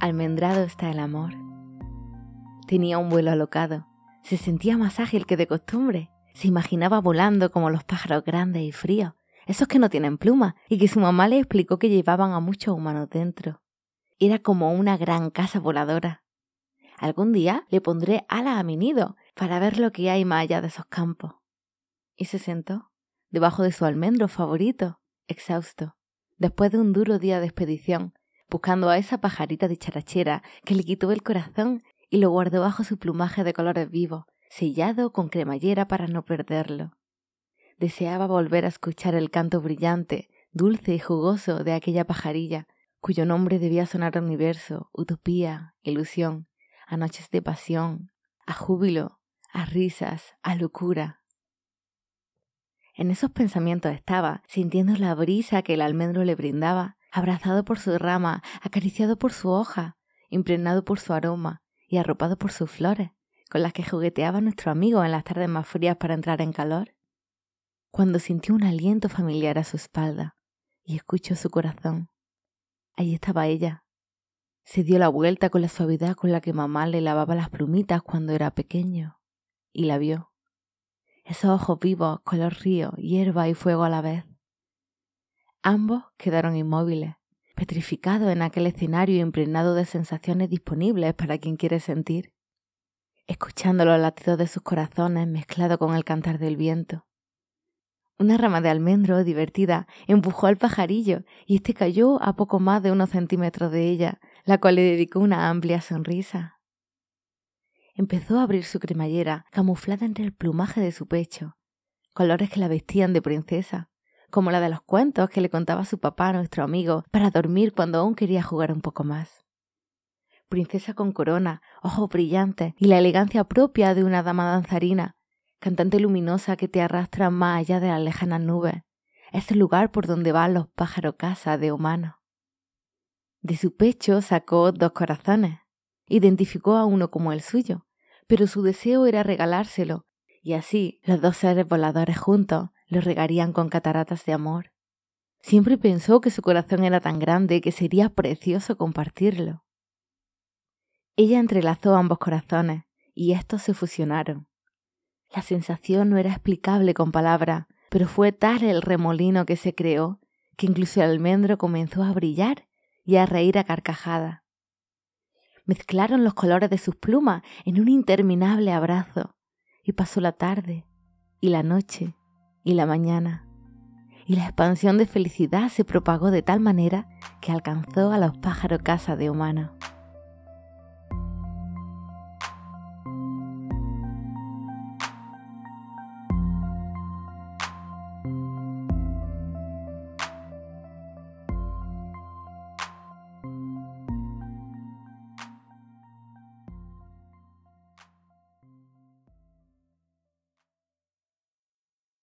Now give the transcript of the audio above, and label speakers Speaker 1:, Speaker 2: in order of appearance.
Speaker 1: Almendrado está el amor. Tenía un vuelo alocado. Se sentía más ágil que de costumbre. Se imaginaba volando como los pájaros grandes y fríos, esos que no tienen pluma, y que su mamá le explicó que llevaban a muchos humanos dentro. Era como una gran casa voladora. Algún día le pondré alas a mi nido para ver lo que hay más allá de esos campos. Y se sentó, debajo de su almendro favorito, exhausto, después de un duro día de expedición, buscando a esa pajarita dicharachera que le quitó el corazón y lo guardó bajo su plumaje de colores vivos, sellado con cremallera para no perderlo. Deseaba volver a escuchar el canto brillante, dulce y jugoso de aquella pajarilla, cuyo nombre debía sonar universo, utopía, ilusión, a noches de pasión, a júbilo, a risas, a locura. En esos pensamientos estaba, sintiendo la brisa que el almendro le brindaba, abrazado por su rama, acariciado por su hoja, impregnado por su aroma y arropado por sus flores, con las que jugueteaba nuestro amigo en las tardes más frías para entrar en calor. Cuando sintió un aliento familiar a su espalda y escuchó su corazón. Allí estaba ella. Se dio la vuelta con la suavidad con la que mamá le lavaba las plumitas cuando era pequeño y la vio. Esos ojos vivos, color río, hierba y fuego a la vez. Ambos quedaron inmóviles, petrificados en aquel escenario impregnado de sensaciones disponibles para quien quiere sentir, escuchando los latidos de sus corazones mezclado con el cantar del viento. Una rama de almendro divertida empujó al pajarillo y éste cayó a poco más de unos centímetros de ella, la cual le dedicó una amplia sonrisa. Empezó a abrir su cremallera, camuflada entre el plumaje de su pecho, colores que la vestían de princesa, como la de los cuentos que le contaba su papá a nuestro amigo para dormir cuando aún quería jugar un poco más. Princesa con corona, ojos brillantes y la elegancia propia de una dama danzarina, cantante luminosa que te arrastra más allá de las lejanas nubes, es el lugar por donde van los pájaros casa de humanos. De su pecho sacó dos corazones, identificó a uno como el suyo, pero su deseo era regalárselo, y así los dos seres voladores juntos lo regarían con cataratas de amor. Siempre pensó que su corazón era tan grande que sería precioso compartirlo. Ella entrelazó ambos corazones y estos se fusionaron. La sensación no era explicable con palabras, pero fue tal el remolino que se creó que incluso el almendro comenzó a brillar y a reír a carcajada. Mezclaron los colores de sus plumas en un interminable abrazo y pasó la tarde y la noche y la mañana. Y la expansión de felicidad se propagó de tal manera que alcanzó a los pájaros casa de humano.